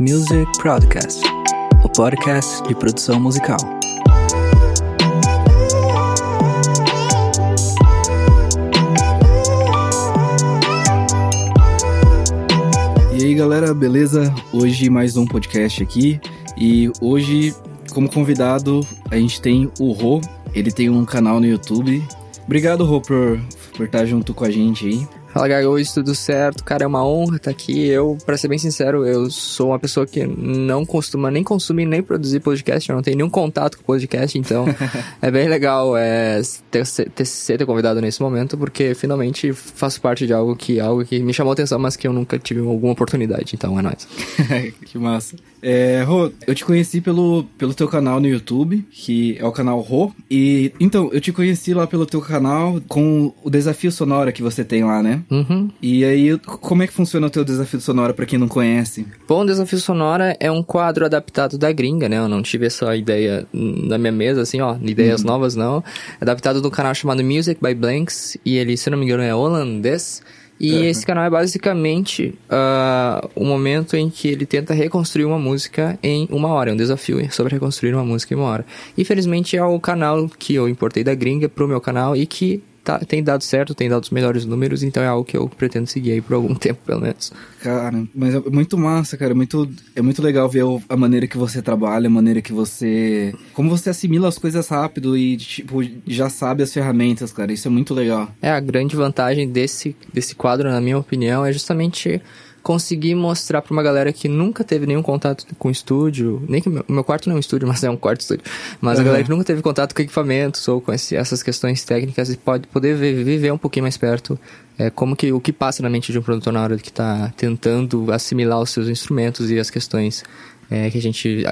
Music Podcast, o podcast de produção musical. E aí galera, beleza? Hoje mais um podcast aqui e hoje como convidado a gente tem o Rô, ele tem um canal no YouTube. Obrigado Rô por, por estar junto com a gente aí. Fala, Gagoes, tudo certo? Cara, é uma honra estar aqui. Eu, pra ser bem sincero, eu sou uma pessoa que não costuma nem consumir nem produzir podcast, eu não tenho nenhum contato com podcast, então é bem legal é, ter, ter, ser convidado nesse momento, porque finalmente faço parte de algo que, algo que me chamou atenção, mas que eu nunca tive alguma oportunidade, então é nóis. que massa. É, Rô, eu te conheci pelo, pelo teu canal no YouTube, que é o canal Rô. E então, eu te conheci lá pelo teu canal com o desafio sonora que você tem lá, né? Uhum. E aí, como é que funciona o teu desafio sonora para quem não conhece? Bom, o desafio sonora é um quadro adaptado da gringa, né? Eu não tive essa ideia na minha mesa, assim, ó, ideias uhum. novas não. Adaptado do canal chamado Music by Blanks, e ele, se não me engano, é holandês. E uhum. esse canal é basicamente uh, o momento em que ele tenta reconstruir uma música em uma hora. É um desafio sobre reconstruir uma música em uma hora. Infelizmente é o canal que eu importei da gringa pro meu canal e que tá, tem dado certo, tem dado os melhores números, então é algo que eu pretendo seguir aí por algum tempo, pelo menos. Cara, mas é muito massa, cara. É muito, é muito legal ver a maneira que você trabalha, a maneira que você. Como você assimila as coisas rápido e, tipo, já sabe as ferramentas, cara. Isso é muito legal. É, a grande vantagem desse, desse quadro, na minha opinião, é justamente conseguir mostrar para uma galera que nunca teve nenhum contato com estúdio, nem que o meu, meu quarto não é um estúdio, mas é um quarto estúdio, mas uhum. a galera que nunca teve contato com equipamentos ou com esse, essas questões técnicas e pode poder ver, viver um pouquinho mais perto é, como que o que passa na mente de um produtor na hora que está tentando assimilar os seus instrumentos e as questões é, que a gente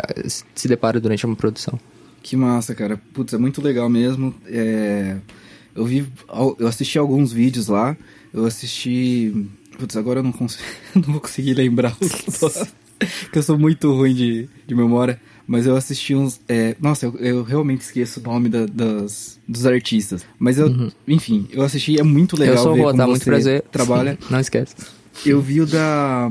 se depara durante uma produção. Que massa, cara. Putz, é muito legal mesmo. É... Eu vi, eu assisti alguns vídeos lá. Eu assisti Putz, agora eu não, consigo, não vou conseguir lembrar os que eu sou muito ruim de, de memória. Mas eu assisti uns. É, nossa, eu, eu, realmente esqueço o nome da, das, dos artistas. Mas eu, uhum. enfim, eu assisti, é muito legal eu sou ver tá, você muito prazer. trabalha. não esquece. Eu vi o da,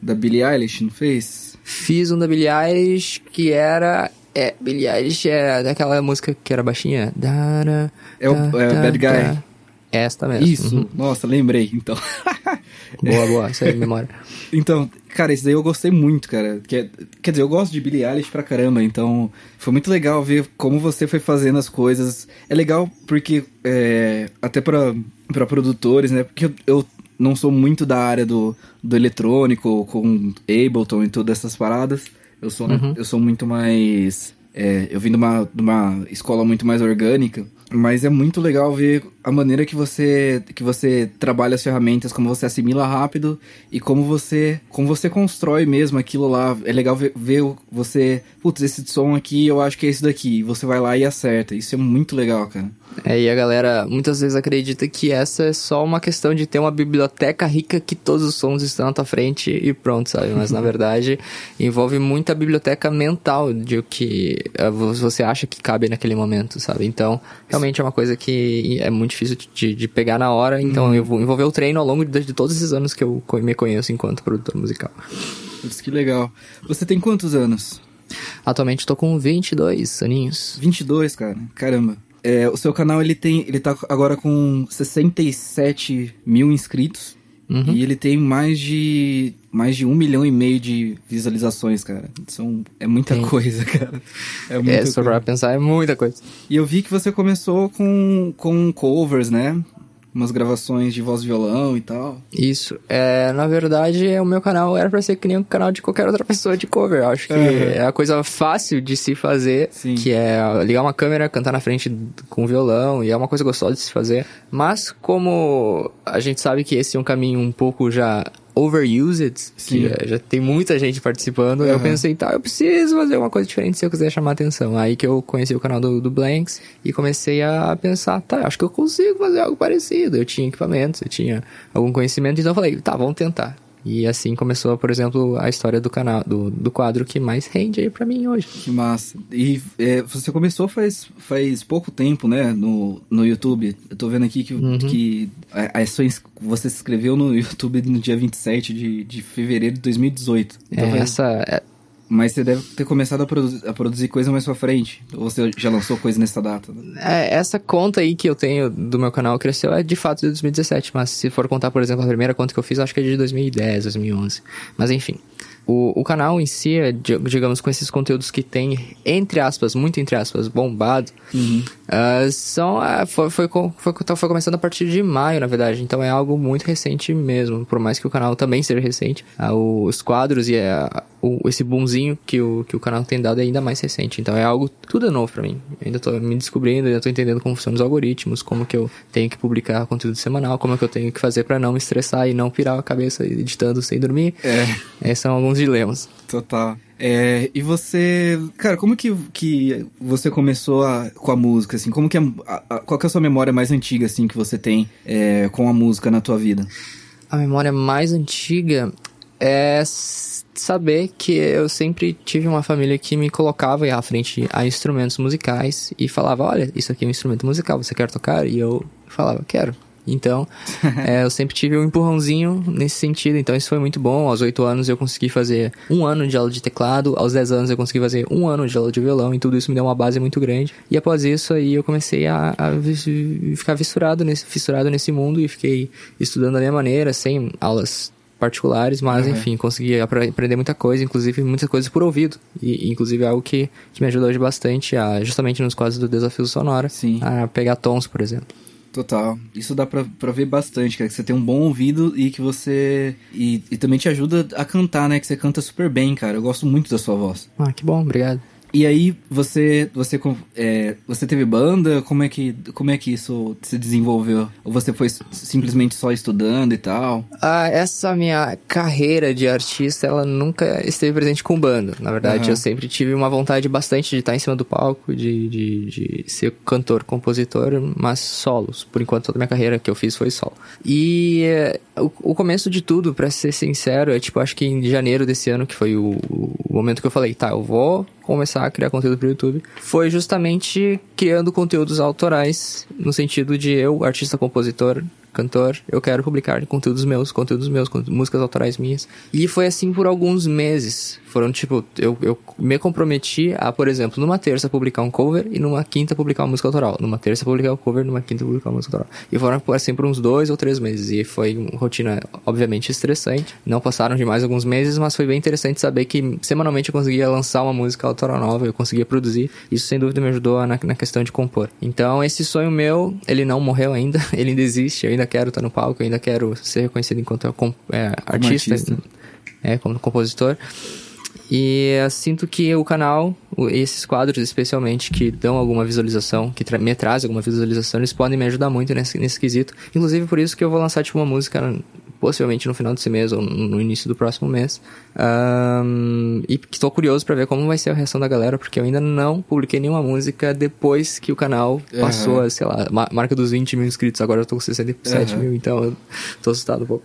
da Billie Eilish, não fez? Fiz um da Billie Eilish que era. É, Billie Eilish é daquela música que era baixinha. Dara, é o é, Bad Guy. Esta mesmo. Isso, uhum. nossa, lembrei, então. boa, boa, isso aí, memória. Então, cara, esse daí eu gostei muito, cara. Quer, quer dizer, eu gosto de Billie Eilish pra caramba, então foi muito legal ver como você foi fazendo as coisas. É legal porque, é, até pra, pra produtores, né, porque eu, eu não sou muito da área do, do eletrônico, com Ableton e todas essas paradas. Eu sou, uhum. eu sou muito mais... É, eu vim de uma, de uma escola muito mais orgânica. Mas é muito legal ver a maneira que você que você trabalha as ferramentas, como você assimila rápido e como você como você constrói mesmo aquilo lá. É legal ver, ver você, putz, esse som aqui, eu acho que é esse daqui. Você vai lá e acerta. Isso é muito legal, cara. É, e a galera muitas vezes acredita que essa é só uma questão de ter uma biblioteca rica que todos os sons estão à tua frente e pronto, sabe? Mas na verdade envolve muita biblioteca mental de o que eh, você acha que cabe naquele momento, sabe? Então, realmente é uma coisa que é muito difícil de, de pegar na hora, então uhum. eu vou envolver o treino ao longo de, de, todos esses anos que eu me conheço enquanto produtor musical. Isso que legal. Você tem quantos anos? Atualmente estou com 22 aninhos. 22, cara. Caramba. É, o seu canal ele tem, ele tá agora com 67 mil inscritos uhum. e ele tem mais de mais de um milhão e meio de visualizações, cara. São, é muita coisa, cara. É, muita é só pra pensar, é muita coisa. E eu vi que você começou com, com covers, né? Umas gravações de voz e violão e tal. Isso. É, na verdade, o meu canal era pra ser que nem o canal de qualquer outra pessoa de cover. Acho que uhum. é a coisa fácil de se fazer, Sim. que é ligar uma câmera, cantar na frente com violão, e é uma coisa gostosa de se fazer. Mas como a gente sabe que esse é um caminho um pouco já overused, Sim. que já tem muita gente participando, uhum. eu pensei, tá, eu preciso fazer uma coisa diferente se eu quiser chamar atenção. Aí que eu conheci o canal do, do Blanks e comecei a pensar, tá, acho que eu consigo fazer algo parecido. Eu tinha equipamentos, eu tinha algum conhecimento, então eu falei, tá, vamos tentar. E assim começou, por exemplo, a história do canal, do, do quadro que mais rende aí pra mim hoje. Que massa. E é, você começou faz, faz pouco tempo, né, no, no YouTube. Eu tô vendo aqui que, uhum. que a, a sua, você se inscreveu no YouTube no dia 27 de, de fevereiro de 2018. Então é, essa... Mas você deve ter começado a, produ a, produzir coisa mais pra frente. Ou você já lançou coisa nessa data? É, essa conta aí que eu tenho do meu canal cresceu é de fato de 2017. Mas se for contar, por exemplo, a primeira conta que eu fiz, acho que é de 2010, 2011. Mas enfim. O, o canal em si, é, digamos, com esses conteúdos que tem, entre aspas, muito entre aspas, bombado, uhum. uh, são, uh, foi, foi, foi, foi, começando a partir de maio, na verdade. Então é algo muito recente mesmo, por mais que o canal também seja recente. Uh, os quadros e o, esse boomzinho que o, que o canal tem dado é ainda mais recente. Então é algo, tudo é novo para mim. Eu ainda tô me descobrindo, ainda tô entendendo como funcionam os algoritmos, como que eu tenho que publicar conteúdo semanal, como é que eu tenho que fazer para não me estressar e não pirar a cabeça editando sem dormir. É. Esses são alguns dilemas. Total. É, e você, cara, como que, que você começou a, com a música, assim? Como que a, a, qual que é a sua memória mais antiga, assim, que você tem é, com a música na tua vida? A memória mais antiga é saber que eu sempre tive uma família que me colocava à frente a instrumentos musicais e falava, olha, isso aqui é um instrumento musical, você quer tocar? E eu falava, quero. Então, é, eu sempre tive um empurrãozinho nesse sentido. Então, isso foi muito bom. Aos 8 anos eu consegui fazer um ano de aula de teclado. Aos 10 anos eu consegui fazer um ano de aula de violão. E tudo isso me deu uma base muito grande. E após isso aí eu comecei a, a ficar fissurado nesse, fissurado nesse mundo e fiquei estudando da minha maneira, sem aulas particulares, mas uhum. enfim, consegui aprender muita coisa, inclusive muitas coisas por ouvido. E inclusive é algo que, que me ajudou hoje bastante, a, justamente nos quadros do Desafio Sonora, Sim. a pegar tons, por exemplo. Total. Isso dá pra, pra ver bastante, cara. Que você tem um bom ouvido e que você. E, e também te ajuda a cantar, né? Que você canta super bem, cara. Eu gosto muito da sua voz. Ah, que bom, obrigado. E aí, você você é, você teve banda? Como é que como é que isso se desenvolveu? Ou você foi simplesmente só estudando e tal? Ah, essa minha carreira de artista, ela nunca esteve presente com banda. Na verdade, uhum. eu sempre tive uma vontade bastante de estar em cima do palco, de, de, de ser cantor, compositor, mas solos. Por enquanto, toda a minha carreira que eu fiz foi solo. E eh, o, o, começo de tudo, para ser sincero, é tipo, acho que em janeiro desse ano, que foi o, o momento que eu falei, tá, eu vou começar a criar conteúdo pro YouTube, foi justamente criando conteúdos autorais, no sentido de eu, artista compositor, cantor, eu quero publicar conteúdos meus, conteúdos meus, músicas autorais minhas. E foi assim por alguns meses. Foram tipo, eu, eu me comprometi a, por exemplo, numa terça publicar um cover e numa quinta publicar uma música autoral. Numa terça publicar um cover, numa quinta publicar uma música autoral. E foram assim por uns dois ou três meses. E foi uma rotina, obviamente, estressante. Não passaram de mais alguns meses, mas foi bem interessante saber que semanalmente eu conseguia lançar uma música autoral nova, eu conseguia produzir. Isso sem dúvida me ajudou na, na questão de compor. Então, esse sonho meu, ele não morreu ainda, ele ainda existe, eu ainda quero estar no palco, eu ainda quero ser reconhecido enquanto é, artista, artista. É, como compositor. E eu sinto que o canal, esses quadros especialmente, que dão alguma visualização, que tra me trazem alguma visualização, eles podem me ajudar muito nesse, nesse quesito. Inclusive por isso que eu vou lançar tipo uma música possivelmente no final desse mês ou no início do próximo mês. Um, e estou curioso para ver como vai ser a reação da galera, porque eu ainda não publiquei nenhuma música depois que o canal passou, uhum. a, sei lá, marca dos 20 mil inscritos. Agora eu tô com 67 uhum. mil, então eu tô assustado um pouco.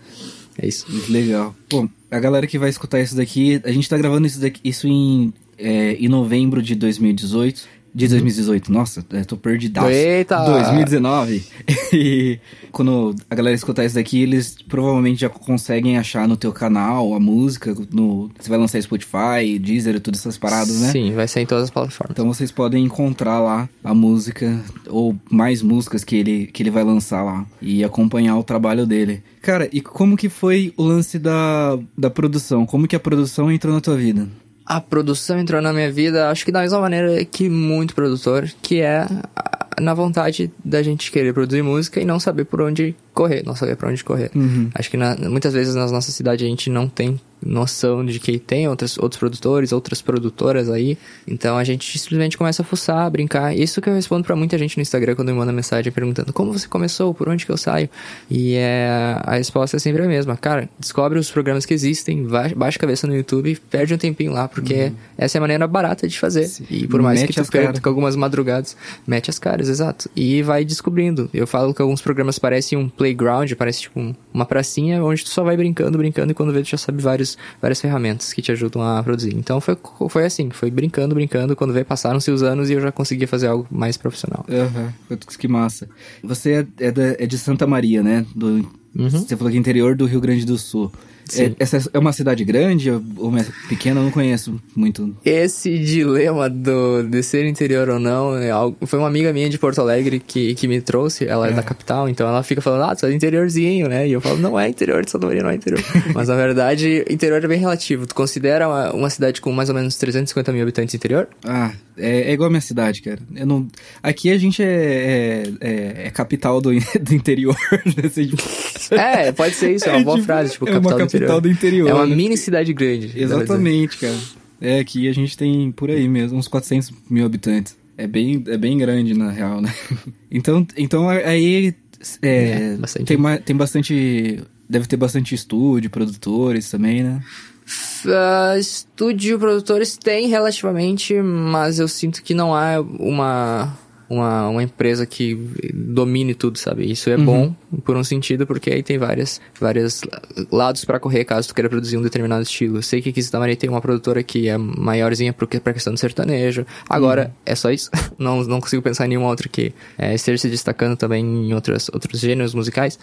É isso. Legal. Bom, a galera que vai escutar isso daqui, a gente tá gravando isso, daqui, isso em, é, em novembro de 2018. De 2018, nossa, eu tô perdidaço. Eita! 2019. e quando a galera escutar isso daqui, eles provavelmente já conseguem achar no teu canal a música. No, você vai lançar Spotify, Deezer e todas essas paradas, né? Sim, vai ser em todas as plataformas. Então vocês podem encontrar lá a música ou mais músicas que ele, que ele vai lançar lá e acompanhar o trabalho dele. Cara, e como que foi o lance da, da produção? Como que a produção entrou na tua vida? A produção entrou na minha vida, acho que da mesma maneira que muito produtor, que é na vontade da gente querer produzir música e não saber por onde correr, não saber por onde correr. Uhum. Acho que na, muitas vezes na nossa cidade a gente não tem noção de que tem outros, outros produtores, outras produtoras aí. Então a gente simplesmente começa a fuçar, brincar. Isso que eu respondo para muita gente no Instagram quando me manda mensagem perguntando como você começou, por onde que eu saio. E é, a resposta é sempre a mesma. Cara, descobre os programas que existem, vai, baixa a cabeça no YouTube, perde um tempinho lá, porque uhum. essa é a maneira barata de fazer. Sim. E por mais mete que tu perca algumas madrugadas, mete as caras, exato. E vai descobrindo. Eu falo que alguns programas parecem um playground, parece tipo uma pracinha onde tu só vai brincando, brincando, e quando vê tu já sabe vários, várias ferramentas que te ajudam a produzir. Então foi, foi assim, foi brincando, brincando, quando vê passaram-se os anos e eu já conseguia fazer algo mais profissional. Aham, uhum. que massa. Você é, é, da, é de Santa Maria, né? Do, uhum. Você falou que é interior do Rio Grande do Sul. É, essa é uma cidade grande ou pequena? Eu não conheço muito. Esse dilema do, de ser interior ou não é algo, foi uma amiga minha de Porto Alegre que, que me trouxe. Ela é. é da capital, então ela fica falando, ah, tu é interiorzinho, né? E eu falo, não é interior de Santa Maria, não é interior. Mas na verdade, interior é bem relativo. Tu considera uma, uma cidade com mais ou menos 350 mil habitantes interior? Ah, é, é, igual a minha cidade, cara. Eu não... Aqui a gente é, é, é, é capital do, do interior. Né? é, pode ser isso, é uma boa tipo, frase, tipo, é capital do interior. Do interior é uma né? mini cidade grande. Exatamente, cara. É, aqui a gente tem por aí mesmo, uns 400 mil habitantes. É bem, é bem grande, na real, né? Então, então aí é, bastante. Tem, tem bastante... Deve ter bastante estúdio, produtores também, né? Uh, estúdio produtores tem relativamente, mas eu sinto que não há uma uma, uma empresa que domine tudo, sabe? Isso é uhum. bom por um sentido, porque aí tem várias, vários lados para correr caso tu queira produzir um determinado estilo. Sei que aqui em Santa Maria tem uma produtora que é maiorzinha pra questão do sertanejo. Agora, uhum. é só isso. não, não consigo pensar em nenhuma outra que é, esteja se destacando também em outras, outros gêneros musicais.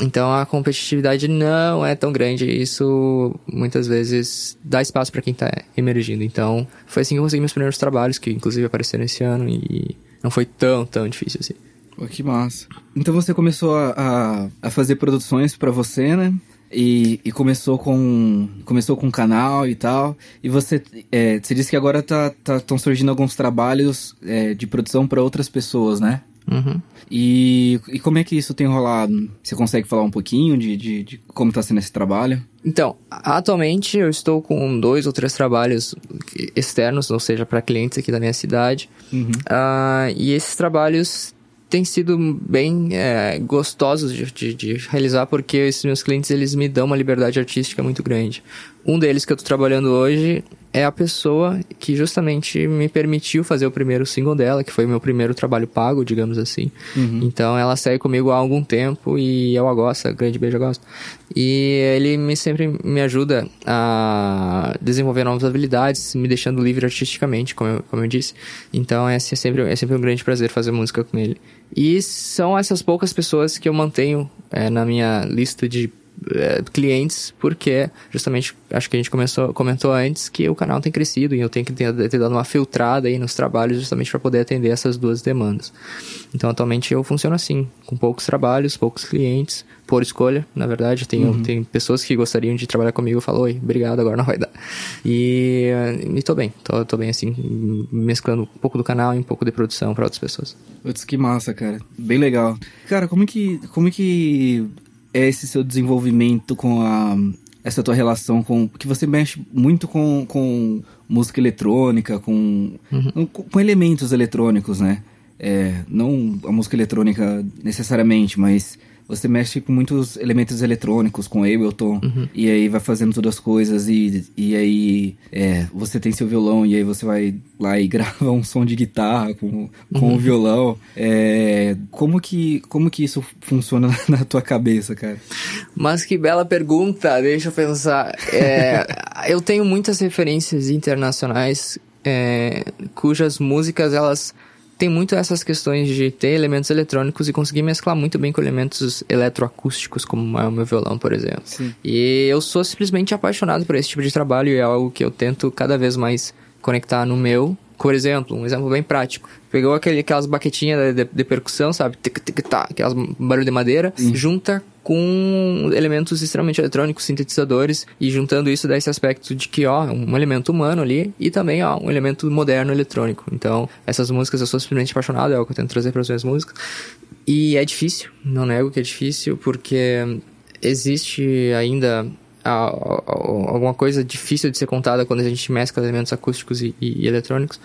Então a competitividade não é tão grande. Isso muitas vezes dá espaço para quem tá emergindo. Então, foi assim que eu consegui meus primeiros trabalhos, que inclusive apareceram esse ano e não foi tão, tão difícil assim. Pô, que massa. Então você começou a, a, fazer produções para você, né? E, e, começou com começou com um canal e tal. E você, é, você disse que agora tá, tá, tão surgindo alguns trabalhos é, de produção para outras pessoas, né? Uhum. E, e como é que isso tem rolado? Você consegue falar um pouquinho de, de, de como está sendo esse trabalho? Então, atualmente eu estou com dois ou três trabalhos externos, ou seja, para clientes aqui da minha cidade. Uhum. Uh, e esses trabalhos têm sido bem é, gostosos de, de, de, realizar porque esses meus clientes eles me dão uma liberdade artística muito grande. Um deles que eu estou trabalhando hoje é a pessoa que justamente me permitiu fazer o primeiro single dela, que foi o meu primeiro trabalho pago, digamos assim. Uhum. Então ela segue comigo há algum tempo e eu a gosto, grande beijo, eu gosto. E ele me sempre me ajuda a desenvolver novas habilidades, me deixando livre artisticamente, como eu, como eu disse. Então é sempre, é sempre um grande prazer fazer música com ele. E são essas poucas pessoas que eu mantenho é, na minha lista de é, clientes, porque justamente acho que a gente começou, comentou antes que o canal tem crescido e eu tenho que ter, ter dado uma filtrada aí nos trabalhos justamente para poder atender essas duas demandas. Então atualmente eu funciono assim, com poucos trabalhos, poucos clientes, por escolha, na verdade. Tem, uhum. tem pessoas que gostariam de trabalhar comigo falam, oi, obrigado, agora não vai dar. E, e tô bem, tô, tô bem assim, mesclando um pouco do canal e um pouco de produção para outras pessoas. Putz, que massa, cara. Bem legal. Cara, como é que, como é que é esse seu desenvolvimento com a essa tua relação com que você mexe muito com, com música eletrônica com, uhum. com, com elementos eletrônicos né é, não a música eletrônica necessariamente mas você mexe com muitos elementos eletrônicos, com Ableton, uhum. e aí vai fazendo todas as coisas, e, e aí é, você tem seu violão, e aí você vai lá e grava um som de guitarra com, com uhum. o violão. É, como, que, como que isso funciona na tua cabeça, cara? Mas que bela pergunta, deixa eu pensar. É, eu tenho muitas referências internacionais é, cujas músicas elas tem muito essas questões de ter elementos eletrônicos e conseguir mesclar muito bem com elementos eletroacústicos, como é o meu violão, por exemplo. Sim. E eu sou simplesmente apaixonado por esse tipo de trabalho e é algo que eu tento cada vez mais conectar no meu. Por exemplo, um exemplo bem prático. Pegou aquele, aquelas baquetinhas de, de, de percussão, sabe? Tic, tic, tá, aquelas barulho de madeira, Sim. junta com elementos extremamente eletrônicos, sintetizadores, e juntando isso dá esse aspecto de que, ó, um elemento humano ali e também, ó, um elemento moderno eletrônico. Então, essas músicas eu sou simplesmente apaixonado, é o que eu tento trazer para as minhas músicas. E é difícil, não nego que é difícil, porque existe ainda alguma coisa difícil de ser contada quando a gente mescla elementos acústicos e, e, e eletrônicos.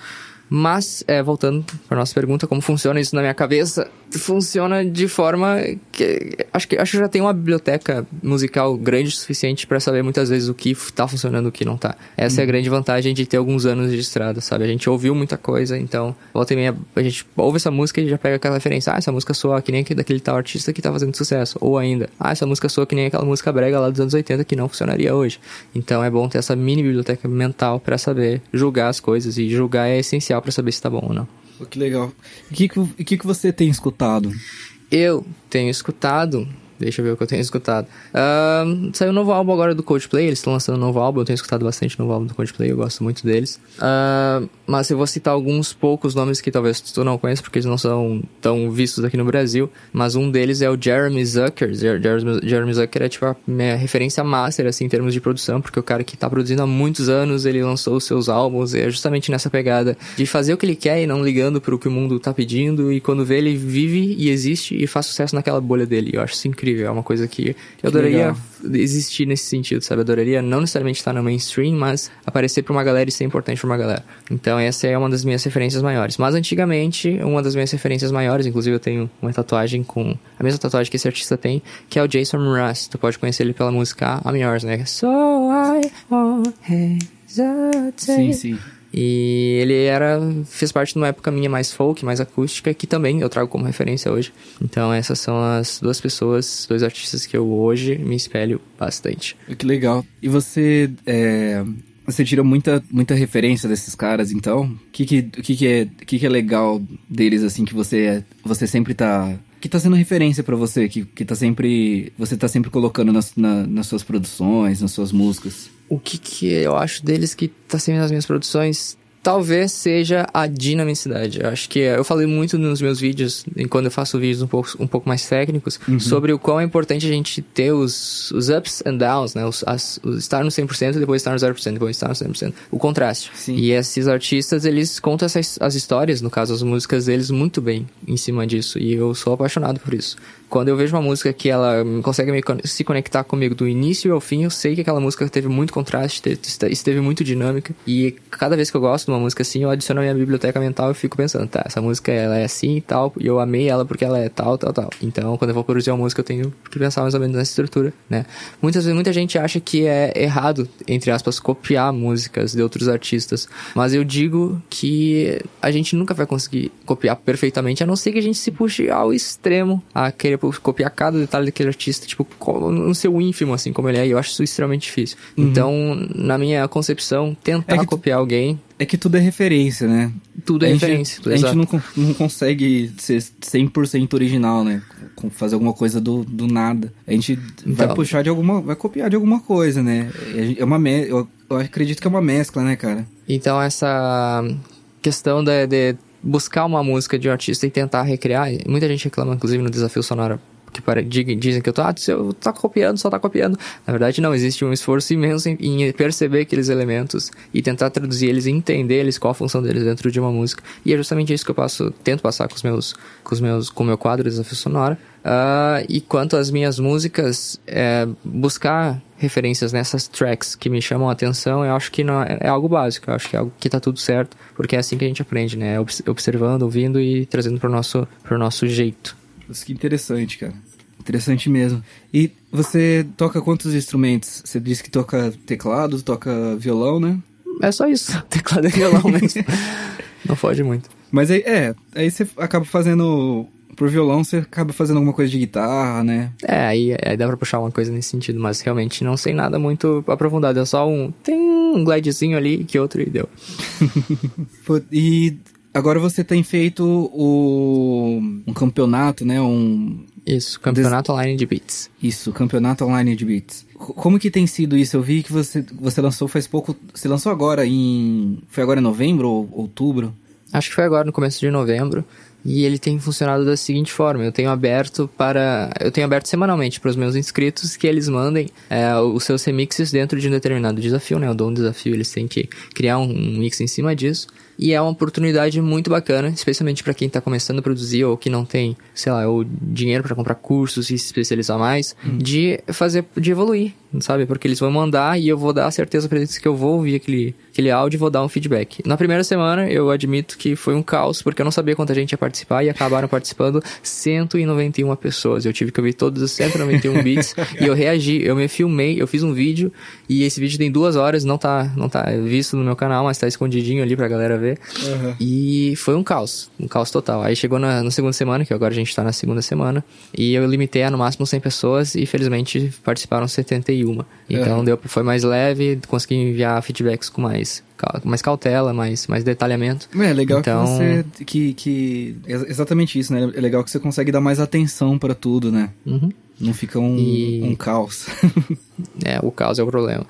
Mas, é, voltando para nossa pergunta, como funciona isso na minha cabeça? Funciona de forma que acho que acho que já tem uma biblioteca musical grande o suficiente para saber muitas vezes o que tá funcionando e o que não tá. Essa é a uhum. grande vantagem de ter alguns anos de estrada, sabe? A gente ouviu muita coisa, então volta e meia a gente ouve essa música e já pega aquela referência. Ah, essa música soa que nem daquele tal artista que tá fazendo sucesso. Ou ainda, ah, essa música soa que nem aquela música brega lá dos anos 80 que não funcionaria hoje. Então é bom ter essa mini biblioteca mental para saber julgar as coisas e julgar é essencial para saber se tá bom ou não. Pô, que legal. O que, que, que você tem escutado? Eu tenho escutado Deixa eu ver o que eu tenho escutado. Uh, saiu um novo álbum agora do Coldplay, eles estão lançando um novo álbum, eu tenho escutado bastante novo álbum do Coldplay, eu gosto muito deles. Uh, mas eu vou citar alguns poucos nomes que talvez tu não conheça, porque eles não são tão vistos aqui no Brasil, mas um deles é o Jeremy Zucker. Jeremy, Jeremy Zucker é tipo a minha referência master, assim, em termos de produção, porque o cara que tá produzindo há muitos anos, ele lançou os seus álbuns, e é justamente nessa pegada de fazer o que ele quer e não ligando pro que o mundo tá pedindo, e quando vê, ele vive e existe e faz sucesso naquela bolha dele. Eu acho isso incrível incrível. É uma coisa que eu adoraria legal. existir nesse sentido, sabe? Eu adoraria não necessariamente estar no mainstream, mas aparecer pra uma galera e ser importante pra uma galera. Então essa é uma das minhas referências maiores. Mas antigamente, uma das minhas referências maiores, inclusive eu tenho uma tatuagem com a mesma tatuagem que esse artista tem, que é o Jason Mraz. Tu pode conhecer ele pela música I'm Yours, né? So I won't hesitate. Sim, sim. E ele era fez parte de uma época minha mais folk, mais acústica, que também eu trago como referência hoje. Então essas são as duas pessoas, dois artistas que eu hoje me espelho bastante. Que legal. E você é, você tira muita, muita referência desses caras, então? O que que, que, que, é, que, que é legal deles, assim, que você, você sempre tá que tá sendo referência para você, que, que tá sempre. Você tá sempre colocando nas, na, nas suas produções, nas suas músicas? O que, que eu acho deles que tá sempre nas minhas produções talvez seja a dinamicidade. Eu acho que é, eu falei muito nos meus vídeos, quando eu faço vídeos um pouco, um pouco mais técnicos, uhum. sobre o quão é importante a gente ter os, os ups and downs, né? Os, as, os estar no 100% e depois estar no 0%, depois estar no 100%. O contraste. Sim. E esses artistas, eles contam essas, as histórias, no caso as músicas deles, muito bem em cima disso. E eu sou apaixonado por isso. Quando eu vejo uma música que ela consegue me, se conectar comigo do início ao fim, eu sei que aquela música teve muito contraste, teve, teve muito dinâmica. E cada vez que eu gosto de uma música assim, eu adiciono a minha biblioteca mental e fico pensando, tá, essa música ela é assim e tal, e eu amei ela porque ela é tal, tal, tal. Então, quando eu vou produzir uma música, eu tenho que pensar mais ou menos nessa estrutura, né? Muitas vezes, muita gente acha que é errado, entre aspas, copiar músicas de outros artistas. Mas eu digo que a gente nunca vai conseguir copiar perfeitamente, a não ser que a gente se puxe ao extremo a querer copiar cada detalhe daquele artista, tipo, no seu ínfimo, assim como ele é, e eu acho isso extremamente difícil. Uhum. Então, na minha concepção, tentar é copiar tu... alguém. É que tudo é referência, né? Tudo é a referência. Gente, a gente não, não consegue ser 100% original, né? Fazer alguma coisa do, do nada. A gente então, vai puxar de alguma. Vai copiar de alguma coisa, né? É uma. Me... Eu, eu acredito que é uma mescla, né, cara? Então, essa questão de, de buscar uma música de um artista e tentar recriar. Muita gente reclama, inclusive, no desafio sonoro que para, dizem que eu tô, ah, eu tá copiando, só tá copiando. Na verdade, não, existe um esforço imenso em, em, perceber aqueles elementos e tentar traduzir eles entender eles, qual a função deles dentro de uma música. E é justamente isso que eu passo, tento passar com os meus, com os meus, com o meu quadro Desafio Sonora. Uh, e quanto às minhas músicas, é, buscar referências nessas tracks que me chamam a atenção, eu acho que não é, é, algo básico, eu acho que é algo que tá tudo certo, porque é assim que a gente aprende, né? Observando, ouvindo e trazendo pro nosso, pro nosso jeito. Isso que interessante, cara. Interessante mesmo. E você toca quantos instrumentos? Você disse que toca teclado, toca violão, né? É só isso. Teclado e violão mesmo. Não foge muito. Mas aí, é, aí você acaba fazendo. Pro violão você acaba fazendo alguma coisa de guitarra, né? É, aí, aí dá pra puxar uma coisa nesse sentido, mas realmente não sei nada muito aprofundado. É só um. Tem um glidezinho ali que outro e deu. e Agora você tem feito o, um campeonato, né? Um, isso, campeonato des... online de beats. Isso, campeonato online de beats. Como que tem sido isso? Eu vi que você, você lançou faz pouco. Você lançou agora em. Foi agora em novembro ou outubro? Acho que foi agora no começo de novembro. E ele tem funcionado da seguinte forma: eu tenho aberto para. Eu tenho aberto semanalmente para os meus inscritos que eles mandem é, os seus remixes dentro de um determinado desafio, né? Eu dou um desafio, eles têm que criar um, um mix em cima disso. E é uma oportunidade muito bacana, especialmente para quem está começando a produzir ou que não tem, sei lá, o dinheiro para comprar cursos e se especializar mais, hum. de fazer, de evoluir, sabe? Porque eles vão mandar e eu vou dar a certeza para eles que eu vou ouvir aquele, aquele áudio e vou dar um feedback. Na primeira semana, eu admito que foi um caos, porque eu não sabia quanta gente ia participar e acabaram participando 191 pessoas. Eu tive que ouvir todos os 191 beats e eu reagi, eu me filmei, eu fiz um vídeo e esse vídeo tem duas horas, não tá, não tá visto no meu canal, mas tá escondidinho ali pra galera ver. Uhum. E foi um caos, um caos total. Aí chegou na, na segunda semana, que agora a gente tá na segunda semana, e eu limitei a no máximo 100 pessoas e felizmente participaram 71. Então uhum. deu, foi mais leve, consegui enviar feedbacks com mais mais cautela, mais, mais detalhamento. É legal então... que você. Que, que, exatamente isso, né? É legal que você consegue dar mais atenção para tudo, né? Uhum. Não fica um, e... um caos. é, o caos é o problema.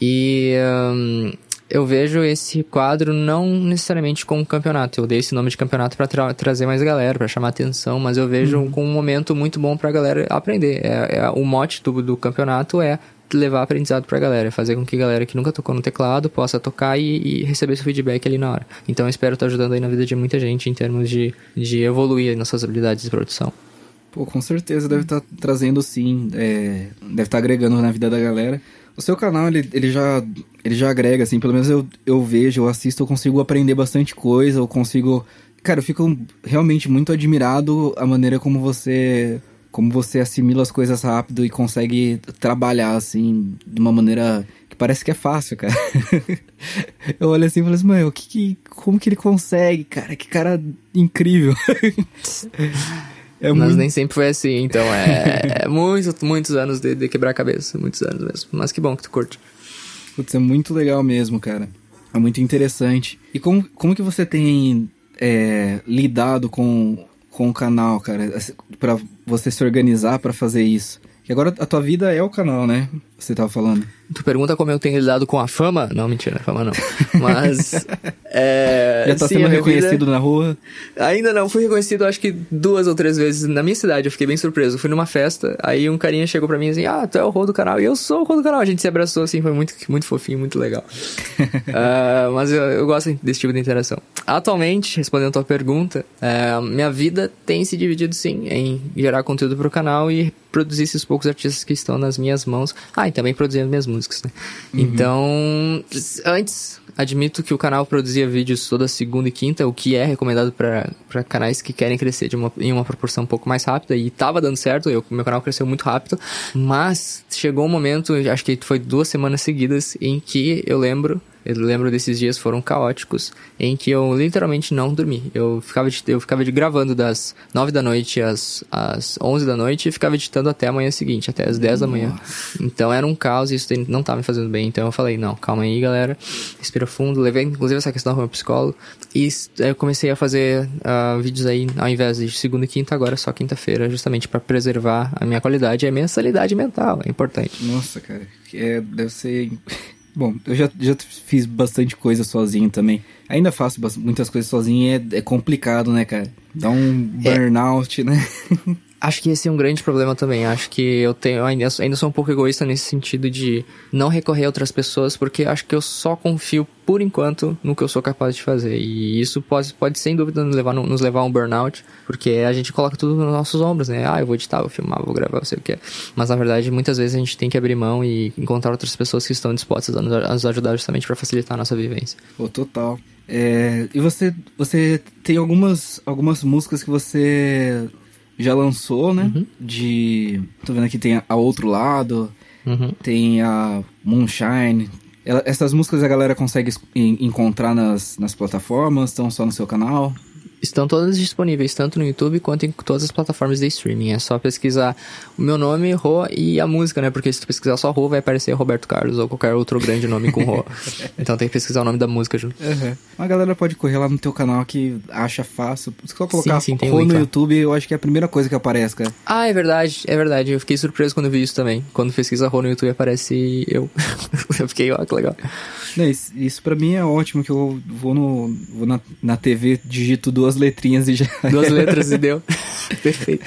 E eu vejo esse quadro não necessariamente como campeonato. Eu dei esse nome de campeonato para tra trazer mais galera, para chamar atenção, mas eu vejo uhum. como um momento muito bom para a galera aprender. É, é, o mote do, do campeonato é levar aprendizado pra galera, fazer com que a galera que nunca tocou no teclado possa tocar e, e receber seu feedback ali na hora. Então eu espero estar ajudando aí na vida de muita gente em termos de, de evoluir nas suas habilidades de produção. Pô, com certeza deve estar tá trazendo sim, é, deve estar tá agregando na vida da galera. O seu canal, ele, ele, já, ele já agrega, assim, pelo menos eu, eu vejo, eu assisto, eu consigo aprender bastante coisa, eu consigo... Cara, eu fico realmente muito admirado a maneira como você como você assimila as coisas rápido e consegue trabalhar, assim, de uma maneira que parece que é fácil, cara. eu olho assim e falo assim, mano, que, que, como que ele consegue, cara? Que cara incrível. É Mas muito... nem sempre foi assim, então é, é muitos, muitos anos de, de, quebrar a cabeça, muitos anos mesmo. Mas que bom que tu curte. Putz, é muito legal mesmo, cara. É muito interessante. E como, como que você tem é, lidado com, com o canal, cara? para você se organizar para fazer isso? Que agora a tua vida é o canal, né? Você tava falando. Tu pergunta como eu tenho lidado com a fama? Não, mentira, fama não. Mas. é, Já tá sim, sendo reconhecido vida... na rua? Ainda não, fui reconhecido acho que duas ou três vezes na minha cidade. Eu fiquei bem surpreso. fui numa festa, aí um carinha chegou pra mim assim: Ah, tu é o Rô do canal. E eu sou o Rô do canal. A gente se abraçou assim, foi muito, muito fofinho, muito legal. uh, mas eu, eu, gosto desse tipo de interação. Atualmente, respondendo a tua pergunta, uh, minha vida tem se dividido sim em gerar conteúdo pro canal e produzir esses poucos artistas que estão nas minhas mãos. Ah, também produzir minhas músicas, né? Uhum. Então, antes, admito que o canal produzia vídeos toda segunda e quinta, o que é recomendado para canais que querem crescer de uma, em uma proporção um pouco mais rápida, e tava dando certo, eu, meu canal cresceu muito rápido, mas chegou um momento, acho que foi duas semanas seguidas, em que eu lembro eu lembro desses dias foram caóticos, em que eu literalmente não dormi. Eu ficava, eu ficava gravando das 9 da noite às, às 11 da noite e ficava editando até a manhã seguinte, até as 10 da manhã. Então era um caos e isso não estava me fazendo bem. Então eu falei, não, calma aí, galera, respira fundo. Levei inclusive essa questão com meu psicólogo e eu comecei a fazer uh, vídeos aí ao invés de segunda e quinta, agora só quinta-feira, justamente para preservar a minha qualidade e a minha sanidade mental. É importante. Nossa, cara, é, deve ser Bom, eu já, já fiz bastante coisa sozinho também. Ainda faço muitas coisas sozinho e é, é complicado, né, cara? Dá um é. burnout, é. né? Acho que esse é um grande problema também. Acho que eu tenho ainda, ainda sou um pouco egoísta nesse sentido de não recorrer a outras pessoas, porque acho que eu só confio por enquanto no que eu sou capaz de fazer. E isso pode, pode sem dúvida nos levar, nos levar a um burnout, porque a gente coloca tudo nos nossos ombros, né? Ah, eu vou editar, vou filmar, vou gravar, sei o que. Mas na verdade, muitas vezes a gente tem que abrir mão e encontrar outras pessoas que estão dispostas a nos, a nos ajudar justamente para facilitar a nossa vivência. Pô, total. É, e você, você tem algumas, algumas músicas que você já lançou, né? Uhum. De. Tô vendo aqui tem a Outro Lado, uhum. tem a Moonshine. Ela, essas músicas a galera consegue encontrar nas, nas plataformas, estão só no seu canal? Estão todas disponíveis, tanto no YouTube quanto em todas as plataformas de streaming. É só pesquisar o meu nome, Rô, e a música, né? Porque se tu pesquisar só Rô, vai aparecer Roberto Carlos ou qualquer outro grande nome com Rô. então tem que pesquisar o nome da música junto. Uhum. A galera pode correr lá no teu canal que acha fácil. Se só colocar sim, sim, Rô no YouTube, eu acho que é a primeira coisa que aparece, cara. Ah, é verdade, é verdade. Eu fiquei surpreso quando vi isso também. Quando pesquisa Rô no YouTube, aparece eu. eu fiquei, ó, que legal. Isso, isso pra mim é ótimo, que eu vou, no, vou na, na TV, digito duas duas letrinhas e já. Duas letras e deu. Perfeito.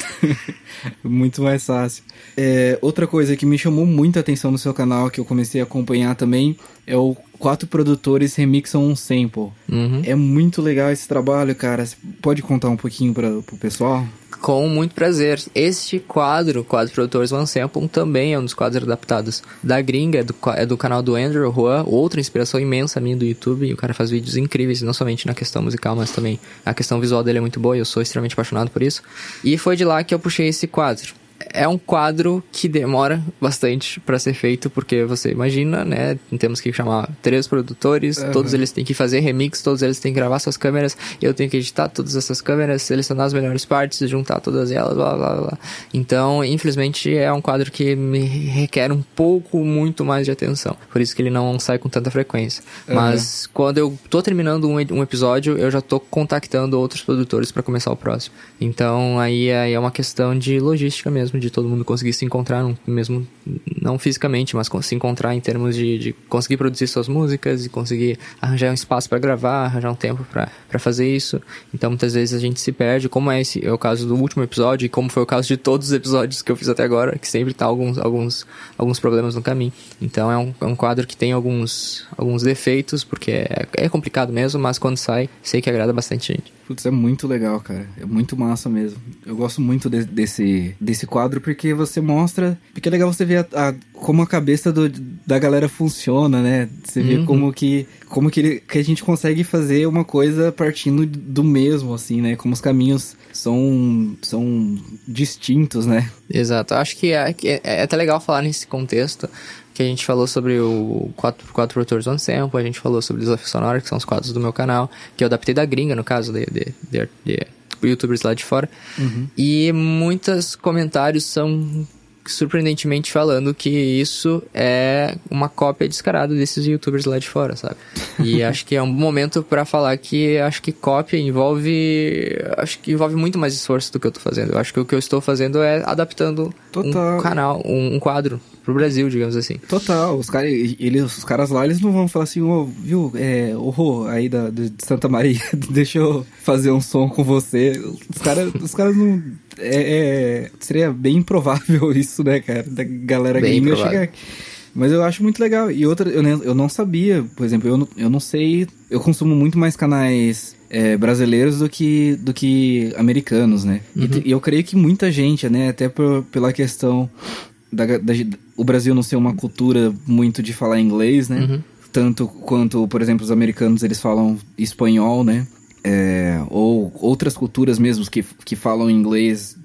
Muito mais fácil. É, outra coisa que me chamou muita atenção no seu canal, que eu comecei a acompanhar também, é o Quatro Produtores Remixam um Sample. Uhum. É muito legal esse trabalho, cara. Você pode contar um pouquinho para o pessoal? Com muito prazer. Este quadro, Quadro Produtores One Sample, também é um dos quadros adaptados da gringa, é do, é do canal do Andrew Juan, outra inspiração imensa minha do YouTube. E o cara faz vídeos incríveis, não somente na questão musical, mas também a questão visual dele é muito boa e eu sou extremamente apaixonado por isso. E foi de lá que eu puxei esse quadro é um quadro que demora bastante para ser feito, porque você imagina, né? Temos que chamar três produtores, uhum. todos eles têm que fazer remix, todos eles têm que gravar suas câmeras, eu tenho que editar todas essas câmeras, selecionar as melhores partes, juntar todas elas, blá blá blá. Então, infelizmente, é um quadro que me requer um pouco muito mais de atenção. Por isso que ele não sai com tanta frequência. Uhum. Mas quando eu tô terminando um, um episódio, eu já tô contactando outros produtores para começar o próximo. Então, aí, aí é uma questão de logística mesmo mesmo, de todo mundo conseguir se encontrar, mesmo não fisicamente, mas se encontrar em termos de, de conseguir produzir suas músicas e conseguir arranjar um espaço para gravar, arranjar um tempo para fazer isso. Então muitas vezes a gente se perde, como é esse é o caso do último episódio e como foi o caso de todos os episódios que eu fiz até agora, que sempre tá alguns alguns alguns problemas no caminho. Então é um, é um quadro que tem alguns alguns defeitos, porque é, é complicado mesmo, mas quando sai, sei que agrada bastante gente. Putz, é muito legal, cara. É muito massa mesmo. Eu gosto muito de, desse, desse quadro porque você mostra. Porque é legal você ver a, a, como a cabeça do, da galera funciona, né? Você vê uhum. como que. Como que, ele, que a gente consegue fazer uma coisa partindo do mesmo, assim, né? Como os caminhos são, são distintos, né? Exato. Acho que é, é, é até legal falar nesse contexto que a gente falou sobre o 4, 4 produtores on sample, a gente falou sobre desafio sonoro, que são os quadros do meu canal, que eu adaptei da gringa, no caso, de, de, de youtubers lá de fora. Uhum. E muitos comentários são surpreendentemente falando que isso é uma cópia descarada desses youtubers lá de fora, sabe? E acho que é um momento para falar que acho que cópia envolve acho que envolve muito mais esforço do que eu tô fazendo. Eu acho que o que eu estou fazendo é adaptando Total. um canal, um, um quadro pro Brasil, digamos assim. Total, os, cara, eles, os caras lá, eles não vão falar assim, oh, viu, é, oh, aí da, de Santa Maria, deixa eu fazer um som com você. Os caras os caras não é, é, seria bem improvável isso, né, cara? Da galera bem gamer chegar aqui. Mas eu acho muito legal. E outra, eu, eu não sabia, por exemplo, eu, eu não sei. Eu consumo muito mais canais é, brasileiros do que, do que americanos, né? Uhum. E, e, eu creio que muita gente, né? Até por, pela questão da, da, o Brasil não ser uma cultura muito de falar inglês, né? Uhum. Tanto quanto, por exemplo, os americanos eles falam espanhol, né? é, ou outras culturas mesmo que, que falam inglês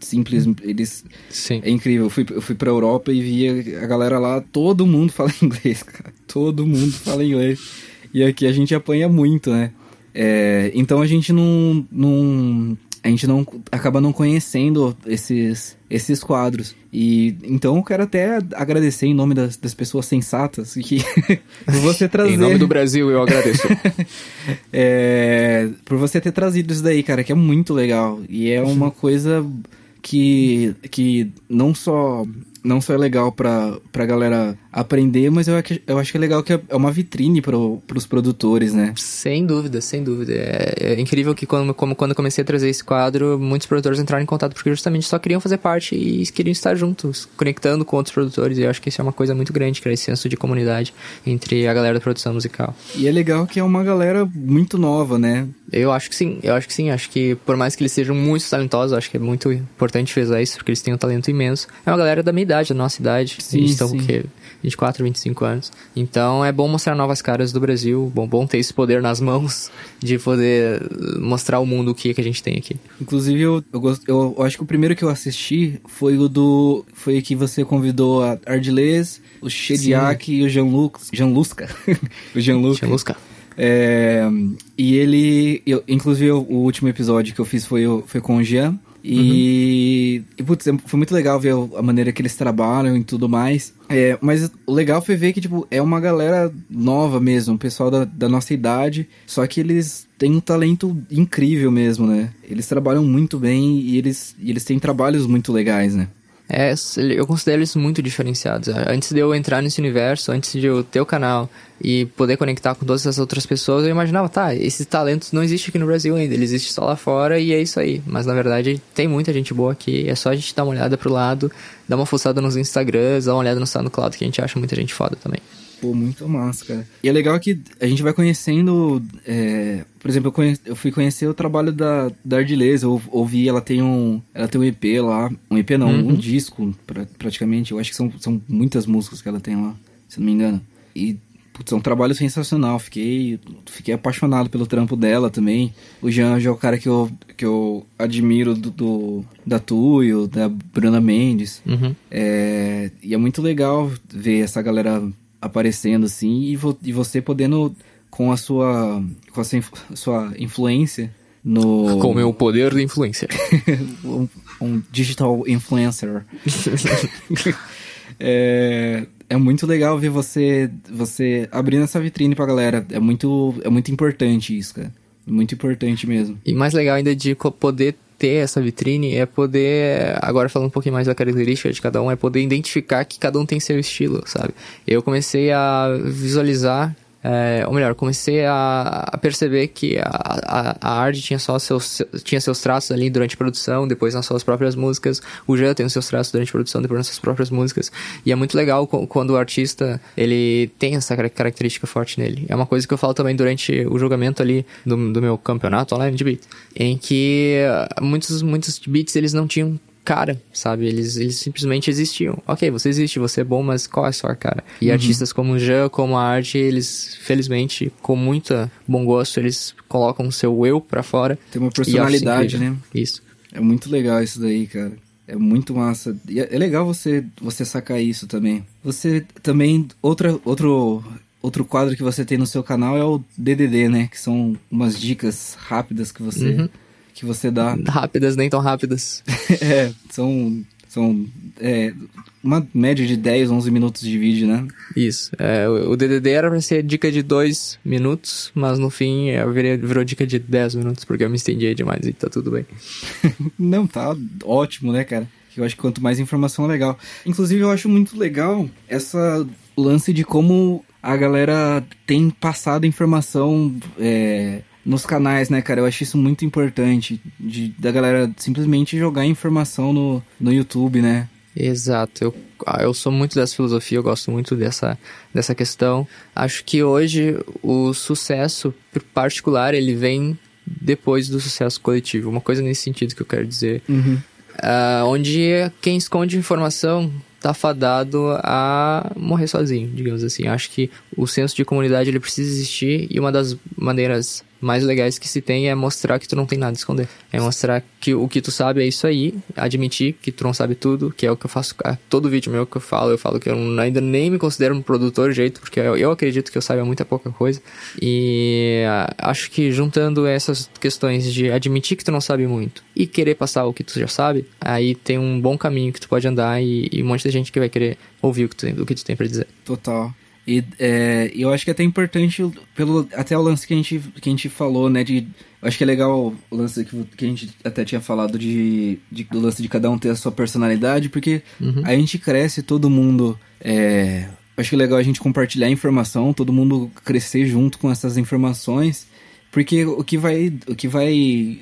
simples, eles... Sim. É incrível, eu fui, eu fui pra Europa e via a galera lá, todo mundo fala inglês, cara. Todo mundo fala inglês. E aqui a gente apanha muito, né? É, então a gente não, não a gente não acaba não conhecendo esses, esses quadros. E então eu quero até agradecer em nome das, das pessoas sensatas que por você trazer. em nome do Brasil eu agradeço. é, por você ter trazido isso daí, cara, que é muito legal. E é uma coisa que, que não só não só é legal pra, pra galera aprender, mas eu, eu acho que é legal que é, é uma vitrine pro, pros produtores, né? Sem dúvida, sem dúvida. É, é incrível que quando, como, quando eu comecei a trazer esse quadro, muitos produtores entraram em contato porque justamente só queriam fazer parte e queriam estar juntos, conectando com outros produtores. E eu acho que isso é uma coisa muito grande, é esse senso de comunidade entre a galera da produção musical. E é legal que é uma galera muito nova, né? Eu acho que sim, eu acho que sim. Acho que por mais que eles sejam muito talentosos, acho que é muito importante frisar isso, porque eles têm um talento imenso. É uma galera da minha idade, da nossa idade. Sim, eles estão sim. o quê? 24, 25 anos. Então é bom mostrar novas caras do Brasil, bom, bom ter esse poder nas mãos de poder mostrar ao mundo o que, que a gente tem aqui. Inclusive, eu, eu, gosto, eu, eu acho que o primeiro que eu assisti foi o do. Foi que você convidou a Ardilês, o Shediak e o Jean-Luc. Jean-Lusca. o Jean-Luc. Jean-Lusca. É, e ele, eu, inclusive o último episódio que eu fiz foi, foi com o Jean. E, uhum. e putz, é, foi muito legal ver a maneira que eles trabalham e tudo mais. É, mas o legal foi ver que, tipo, é uma galera nova mesmo, um pessoal da, da nossa idade, só que eles têm um talento incrível mesmo, né? Eles trabalham muito bem e eles, e eles têm trabalhos muito legais, né? É, eu considero eles muito diferenciados. Antes de eu entrar nesse universo, antes de eu ter o canal e poder conectar com todas essas outras pessoas, eu imaginava, tá, esses talentos não existem aqui no Brasil ainda, ele existe só lá fora e é isso aí. Mas na verdade tem muita gente boa aqui, é só a gente dar uma olhada pro lado, dar uma fuçada nos Instagrams, dar uma olhada no SoundCloud que a gente acha muita gente foda também. Pô, muito massa, cara. E é legal que a gente vai conhecendo. É, por exemplo, eu, conhe, eu, fui conhecer o trabalho da, da Ardileza. Eu ouvi, ela tem um. Ela tem um EP lá. Um EP não, uhum. um disco, pra, praticamente. Eu acho que são, são muitas músicas que ela tem lá, se não me engano. E Putz, é um trabalho sensacional. Fiquei, fiquei apaixonado pelo trampo dela também. O Jean é o cara que eu, que eu admiro do, do da Tuyo, da Bruna Mendes. Uhum. É, e é muito legal ver essa galera aparecendo assim e, vo e você podendo com a sua com a sua, sua influência no com o meu poder de influência. Um, um, digital influencer. É, é muito legal ver você você abrindo essa vitrine pra galera. É muito é muito importante isso cara. Muito importante mesmo. E mais legal ainda de poder ter essa vitrine é poder, agora falando um pouquinho mais da característica de cada um, é poder identificar que cada um tem seu estilo, sabe? Eu comecei a visualizar é, ou melhor, comecei a, a perceber que a, a, a arte tinha só seus, tinha seus traços ali durante a produção, depois nas suas próprias músicas. O Jean tem os seus traços durante a produção, depois nas suas próprias músicas. E é muito legal quando o artista ele tem essa característica forte nele. É uma coisa que eu falo também durante o julgamento ali do, do meu campeonato online de beat, em que muitos, muitos beats eles não tinham cara, sabe? Eles, eles simplesmente existiam. Ok, você existe, você é bom, mas qual é a sua cara? E uhum. artistas como o Jean, como a arte, eles, felizmente, com muita bom gosto, eles colocam o seu eu pra fora. Tem uma personalidade, né? Isso. É muito legal isso daí, cara. É muito massa. E é, é legal você, você sacar isso também. Você também. Outra, outro, outro quadro que você tem no seu canal é o DDD, né? Que são umas dicas rápidas que você. Uhum que você dá. Rápidas, nem tão rápidas. é, são, são é, uma média de 10, 11 minutos de vídeo, né? Isso. É, o DDD era pra ser dica de 2 minutos, mas no fim é, virei, virou dica de 10 minutos, porque eu me estendi demais e tá tudo bem. Não, tá ótimo, né, cara? Eu acho que quanto mais informação, legal. Inclusive, eu acho muito legal essa lance de como a galera tem passado informação é, nos canais, né, cara? Eu acho isso muito importante, de, da galera simplesmente jogar informação no, no YouTube, né? Exato, eu, ah, eu sou muito dessa filosofia, eu gosto muito dessa, dessa questão. Acho que hoje o sucesso particular, ele vem depois do sucesso coletivo. Uma coisa nesse sentido que eu quero dizer. Uhum. Uh, onde quem esconde informação tá fadado a morrer sozinho, digamos assim. Acho que o senso de comunidade ele precisa existir e uma das maneiras mais legais que se tem é mostrar que tu não tem nada a esconder. É mostrar que o que tu sabe é isso aí, admitir que tu não sabe tudo, que é o que eu faço. Todo vídeo meu que eu falo, eu falo que eu ainda nem me considero um produtor jeito, porque eu, eu acredito que eu saiba muita pouca coisa. E uh, acho que juntando essas questões de admitir que tu não sabe muito e querer passar o que tu já sabe, aí tem um bom caminho que tu pode andar e, e um monte de gente que vai querer ouvir o que tu, o que tu tem para dizer. Total. E é, eu acho que é até importante, pelo, até o lance que a, gente, que a gente falou, né? De, eu acho que é legal o lance que, que a gente até tinha falado de, de do lance de cada um ter a sua personalidade, porque uhum. a gente cresce, todo mundo. É, acho que é legal a gente compartilhar informação, todo mundo crescer junto com essas informações, porque o que vai, o que vai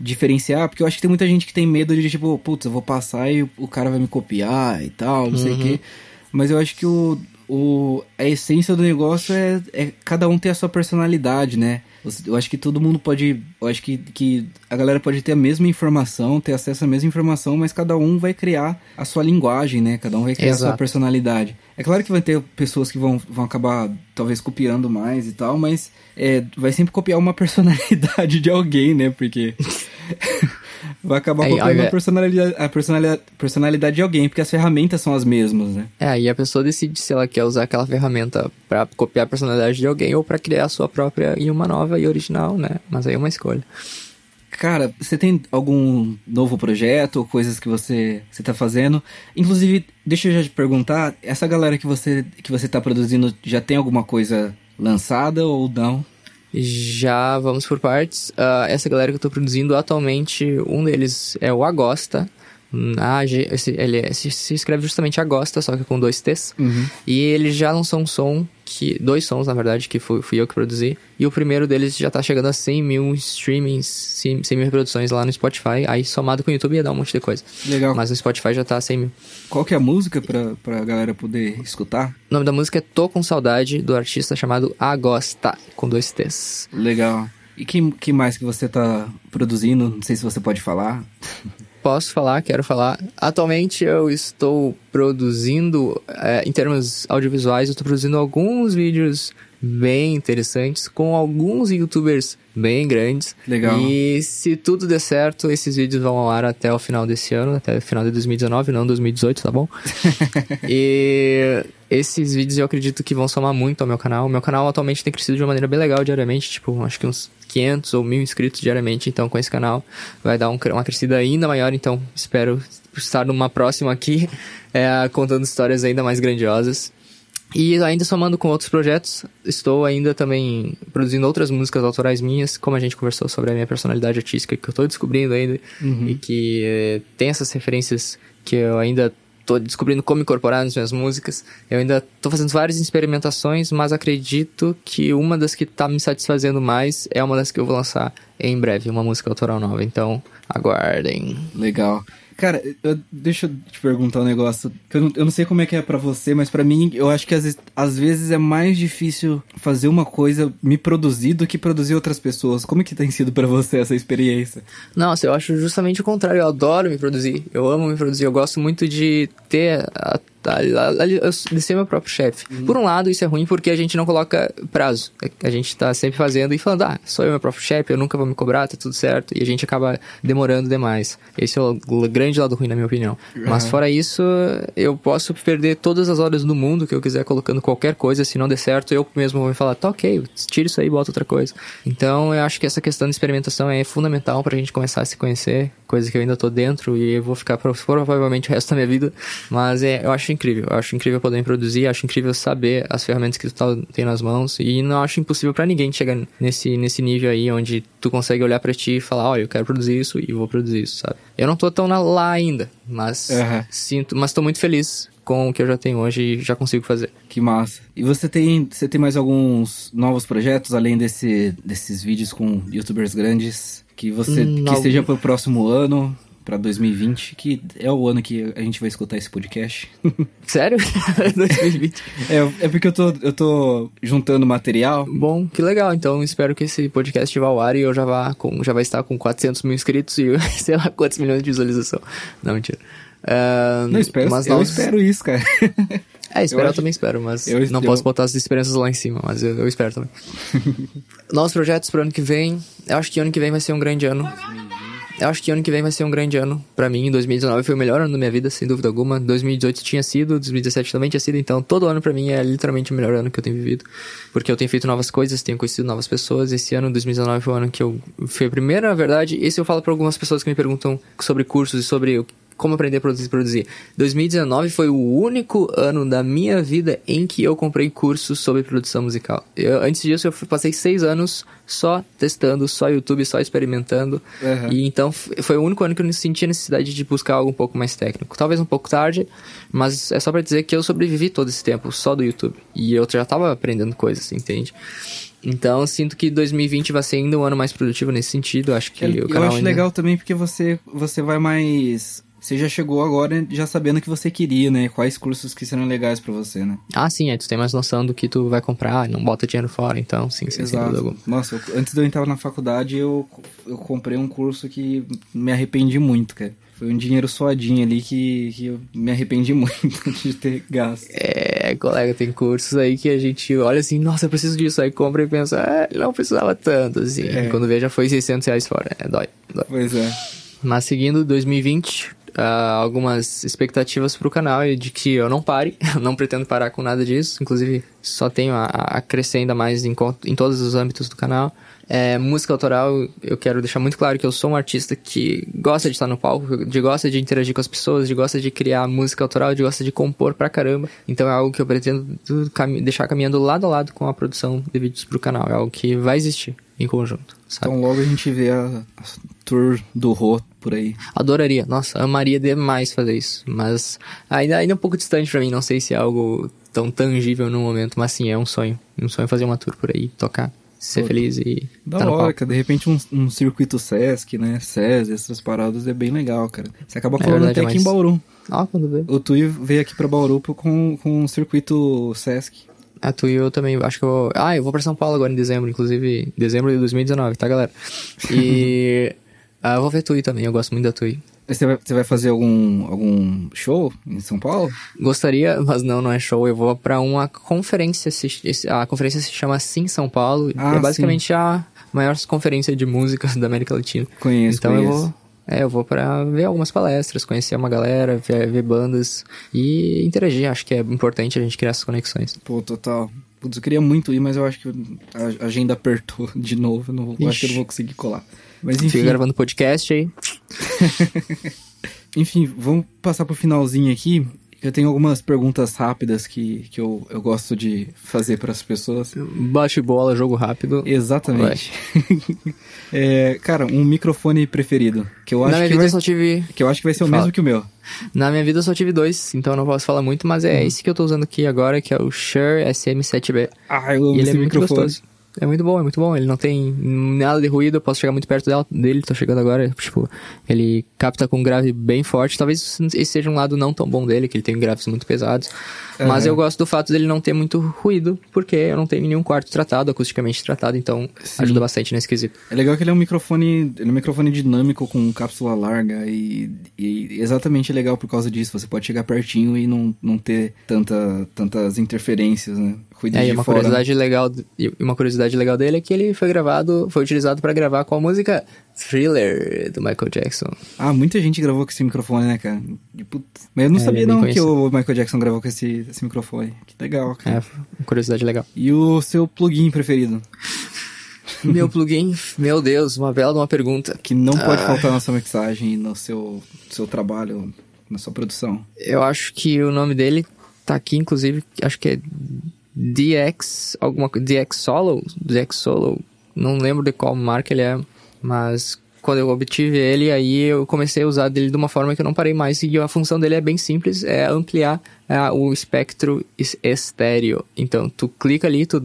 diferenciar, porque eu acho que tem muita gente que tem medo de tipo, putz, eu vou passar e o cara vai me copiar e tal, não uhum. sei o uhum. quê. Mas eu acho que o, o, a essência do negócio é, é cada um ter a sua personalidade, né? Eu acho que todo mundo pode. Eu acho que, que a galera pode ter a mesma informação, ter acesso à mesma informação, mas cada um vai criar a sua linguagem, né? Cada um vai criar Exato. a sua personalidade. É claro que vai ter pessoas que vão, vão acabar, talvez, copiando mais e tal, mas é, vai sempre copiar uma personalidade de alguém, né? Porque. vai acabar aí, copiando a personalidade, a personalidade, personalidade de alguém, porque as ferramentas são as mesmas, né? É, aí a pessoa decide se ela quer usar aquela ferramenta para copiar a personalidade de alguém ou para criar a sua própria e uma nova e original, né? Mas aí é uma escolha. Cara, você tem algum novo projeto ou coisas que você você tá fazendo? Inclusive, deixa eu já te perguntar, essa galera que você que você tá produzindo já tem alguma coisa lançada ou não? Já vamos por partes. Uh, essa galera que eu tô produzindo atualmente, um deles é o Agosta. A, G, esse, ele se, se escreve justamente Agosta, só que com dois T's. E ele já lançou um som, que dois sons, na verdade, que fui, fui eu que produzi. E o primeiro deles já tá chegando a 100 mil streamings, 100, 100 mil reproduções lá no Spotify. Aí somado com o YouTube ia dar um monte de coisa. Legal. Mas no Spotify já tá 100 mil. Qual que é a música pra, pra galera poder escutar? O nome da música é Tô Com Saudade, do artista chamado Agosta, com dois T's. Legal. E que, que mais que você tá produzindo? Não sei se você pode falar. Posso falar, quero falar. Atualmente eu estou produzindo, é, em termos audiovisuais, eu estou produzindo alguns vídeos bem interessantes com alguns youtubers bem grandes. Legal. E se tudo der certo, esses vídeos vão ao ar até o final desse ano, até o final de 2019, não 2018, tá bom? e esses vídeos eu acredito que vão somar muito ao meu canal. O meu canal atualmente tem crescido de uma maneira bem legal diariamente, tipo, acho que uns 500 ou 1000 inscritos diariamente. Então, com esse canal vai dar um, uma crescida ainda maior. Então, espero estar numa próxima aqui, é, contando histórias ainda mais grandiosas. E ainda somando com outros projetos, estou ainda também produzindo outras músicas autorais minhas, como a gente conversou sobre a minha personalidade artística, que eu estou descobrindo ainda, Uhum. e que eh, tem essas referências que eu ainda tô descobrindo como incorporar nas minhas músicas. Eu ainda tô fazendo várias experimentações, mas acredito que uma das que tá me satisfazendo mais é uma das que eu vou lançar em breve, uma música autoral nova. Então, aguardem. Legal. Cara, eu- deixa eu te perguntar um negócio. Eu, não, eu não sei como é que é pra você, mas pra mim, eu acho que às vezes, às vezes é mais difícil fazer uma coisa, me produzir, do que produzir outras pessoas. Como é que tem sido pra você essa experiência? Nossa, eu acho justamente o contrário. Eu adoro me produzir. Eu amo me produzir. Eu gosto muito de ter. A, a, a, a- eu- de ser meu próprio chefe. Por um lado, isso é ruim porque a gente não coloca prazo. A gente tá sempre fazendo e falando, ah, sou eu meu próprio chefe, eu nunca vou me cobrar, tá tudo certo. E a gente acaba demorando demais. Esse é o grande lado ruim, na minha opinião. Mas fora isso, eu posso perder todas as horas do mundo que eu quiser colocando qualquer coisa. Se não der certo, eu mesmo vou me falar, tá ok, tira isso aí e bota outra coisa. Então, eu acho que essa questão de experimentação é fundamental pra gente começar a se conhecer, coisa que eu ainda tô dentro e eu vou ficar pro- provavelmente o resto da minha vida. Mas é, eu acho incrível. Eu acho incrível poder produzir, acho incrível saber as ferramentas que tu tá, tem nas mãos e não acho impossível pra ninguém chegar nesse, nesse nível aí onde tu consegue olhar pra ti e falar, olha, eu quero produzir isso e vou produzir isso, sabe? Eu não tô tão na- lá ainda, mas Aham. sinto, mas tô muito feliz com o que eu já tenho hoje e já consigo fazer. Que massa. E você tem, você tem mais alguns novos projetos, além desse, desses vídeos com youtubers grandes, que você Hum, que algum- seja pro próximo ano, pra 2020, que é o ano que a gente vai escutar esse podcast. Sério? 2020. é, é porque eu tô, eu tô juntando material. Bom, que legal. Então espero que esse podcast vá ao ar e eu já vá com, já vai estar com 400 mil inscritos e sei lá quantos milhões de visualização. Não, mentira. Ah, Não, espero, mas eu nós- espero isso, cara. É, esperar Eu eu, também espero, mas eu- não eu- posso botar as esperanças lá em cima, mas eu, eu espero também. Novos projetos pro ano que vem. Eu acho que ano que vem vai ser um grande ano. Eu acho que ano que vem vai ser um grande ano pra mim. 2019 foi o melhor ano da minha vida, sem dúvida alguma. 2018 tinha sido, 2017 também tinha sido. Então, todo ano pra mim é literalmente o melhor ano que eu tenho vivido. Porque eu tenho feito novas coisas, tenho conhecido novas pessoas. Esse ano, 2019, foi o ano que eu... Foi a primeira, na verdade, esse eu falo pra algumas pessoas que me perguntam sobre cursos e sobre como aprender a produzir e produzir. 2019 foi o único ano da minha vida em que eu comprei cursos sobre produção musical. Eu, antes disso, eu passei seis anos só testando, só YouTube, só experimentando. Uhum. E então foi o único ano que eu não senti a necessidade de buscar algo um pouco mais técnico. Talvez um pouco tarde, mas é só pra dizer que eu sobrevivi todo esse tempo só do YouTube. E eu já tava aprendendo coisas, entende? Então, eu sinto que 2020 vai ser ainda um ano mais produtivo nesse sentido. Acho que o eu canal acho ainda... legal também porque você, você vai mais. Você já chegou agora já sabendo o que você queria, né? Quais cursos que serão legais pra você, né? Ah, sim, é, tu tem mais noção do que tu vai comprar, não bota dinheiro fora, então, sim, sim, sem dúvida alguma. Nossa, eu- antes de eu entrar na faculdade, eu, eu comprei um curso que me arrependi muito, cara. Foi um dinheiro suadinho ali que, que eu me arrependi muito de ter gasto. É, colega, tem cursos aí que a gente olha assim, nossa, eu preciso disso, aí compra e pensa, ah, não precisava tanto, assim. É. Quando vê, já foi 600 reais fora, é, dói, dói. Pois é. Mas seguindo 2020, ah, algumas expectativas pro canal e de que eu não pare, não pretendo parar com nada disso, inclusive só tenho a, a crescer ainda mais em, em todos os âmbitos do canal. É, música autoral, eu quero deixar muito claro que eu sou um artista que gosta de estar no palco, de gosta de interagir com as pessoas, de gosta de criar música autoral, de gosta de compor pra caramba. Então é algo que eu pretendo cami- deixar caminhando lado a lado com a produção de vídeos pro canal. É algo que vai existir. em conjunto, sabe? Então logo a gente vê a tour do Rô por aí. Adoraria, nossa, amaria demais fazer isso. Mas ainda, ainda é um pouco distante pra mim, não sei se é algo tão tangível no momento, mas sim, é um sonho. Um sonho fazer uma tour por aí, tocar, ser Pô, feliz e. Da tá hora, cara. De repente um, um circuito Sesc, né? SES, essas paradas é bem legal, cara. Você acaba É colando verdade, até aqui mas- em Bauru. Ah, quando vê. O Tui veio aqui pra Bauru com, com um circuito Sesc. A tu e eu também, acho que eu vou... Ah, eu vou pra São Paulo agora em dezembro, inclusive, dezembro de 2019, tá, galera? E... ah, eu vou ver Tui também, eu gosto muito da Tui. Você vai, você vai fazer algum, algum show em São Paulo? Gostaria, mas não, não é show. Eu vou pra uma conferência. A conferência se chama Sim São Paulo. Ah, é basicamente a maior conferência de música da América Latina. Conheço, então eu conheço. vou. É, eu vou pra ver algumas palestras, conhecer uma galera, ver, ver bandas e interagir. Acho que é importante a gente criar essas conexões. Pô, total. Putz, eu queria muito ir, mas eu acho que a agenda apertou de novo. Eu, não, acho que eu não vou conseguir colar. Mas Fica enfim, gravando podcast aí. enfim, vamos passar pro finalzinho aqui. Eu tenho algumas perguntas rápidas que, que eu, eu gosto de fazer para as pessoas. Bate bola, jogo rápido. Exatamente. É, cara, um microfone preferido. Que eu Na acho minha que vida vai, eu só tive. que eu acho que vai ser o Fala. mesmo que o meu. Na minha vida eu só tive dois, então eu não posso falar muito, mas é esse que eu tô usando aqui agora, que é o Shure SM7B. Ah, eu amo E ele é esse muito microfone. gostoso. É muito bom, é muito bom. Ele não tem nada de ruído, eu posso chegar muito perto dela, dele, tô chegando agora. Tipo, ele capta com um grave bem forte. Talvez esse seja um lado não tão bom dele, que ele tem graves muito pesados. Mas eu gosto do fato dele não ter muito ruído, porque eu não tenho nenhum quarto tratado, acusticamente tratado, então Sim. ajuda bastante nesse quesito. É legal que ele é um microfone, ele é um microfone dinâmico com cápsula larga e, e exatamente é legal por causa disso. Você pode chegar pertinho e não, não ter tanta, tantas interferências, né? Ruído É, e uma fora. curiosidade legal, e uma curiosidade legal dele é que ele foi gravado, foi utilizado pra gravar qual música? Thriller do Michael Jackson. Ah, muita gente gravou com esse microfone, né, cara? Putz, Mas eu não É, sabia é bem não que o Michael Jackson gravou com esse, esse microfone. Que legal, cara. É, uma curiosidade legal. E o seu plugin preferido? Meu plugin, meu Deus, uma bela de uma pergunta. Que não pode Ah. faltar na sua mixagem no seu, seu trabalho, na sua produção. Eu acho que o nome dele tá aqui, inclusive, acho que é DX, alguma coisa, DX Solo, DX Solo, não lembro de qual marca ele é, mas quando eu obtive ele, aí eu comecei a usar dele de uma forma que eu não parei mais, e a função dele é bem simples, é ampliar ah, o espectro es- estéreo. Então, tu clica ali, tu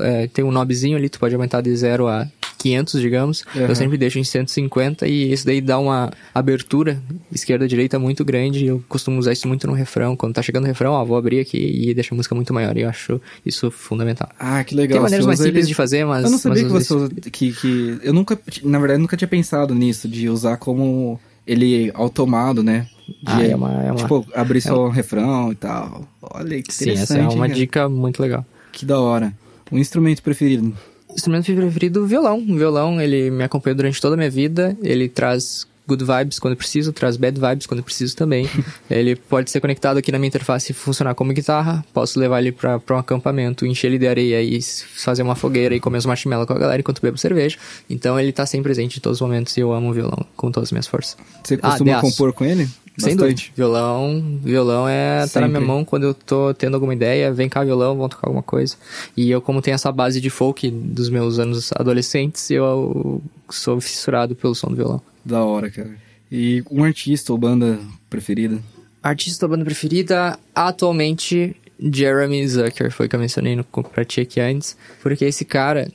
é, tem um knobzinho ali, tu pode aumentar de 0 a 500, digamos. Uhum. Eu sempre deixo em 150 e isso daí dá uma abertura esquerda-direita muito grande. Eu costumo usar isso muito no refrão. Quando tá chegando o refrão, ó, vou abrir aqui e deixa a música muito maior. E eu acho isso fundamental. Ah, que legal. Tem maneiras mais simples ele- de fazer, mas... Eu não sabia que você usa, que, que... Eu nunca, na verdade, nunca tinha pensado nisso, de usar como ele automado, né? De, Ah, é uma- é uma- Tipo, abrir só um refrão e tal. Olha, que Sim, interessante. essa é uma hein, cara? dica muito legal. Que da hora. Um instrumento preferido. Instrumento preferido, violão. O violão, ele me acompanha durante toda a minha vida. Ele traz good vibes quando preciso, traz bad vibes quando preciso também. ele pode ser conectado aqui na minha interface e funcionar como guitarra. Posso levar ele pra, pra um acampamento, encher ele de areia e fazer uma fogueira e comer os marshmallows com a galera enquanto bebo cerveja. Então ele tá sempre presente em todos os momentos e eu amo o violão com todas as minhas forças. Você Ah, costuma aço. compor com ele? Sem dúvida. Violão, violão é tá na minha mão quando eu tô tendo alguma ideia, vem cá violão, vamos tocar alguma coisa. E eu como tenho essa base de folk dos meus anos adolescentes, eu sou fissurado pelo som do violão. Da hora, cara. E um artista ou banda preferida? Artista da banda preferida, atualmente, Jeremy Zucker, foi o que eu mencionei no, pra ti aqui antes. Porque esse cara,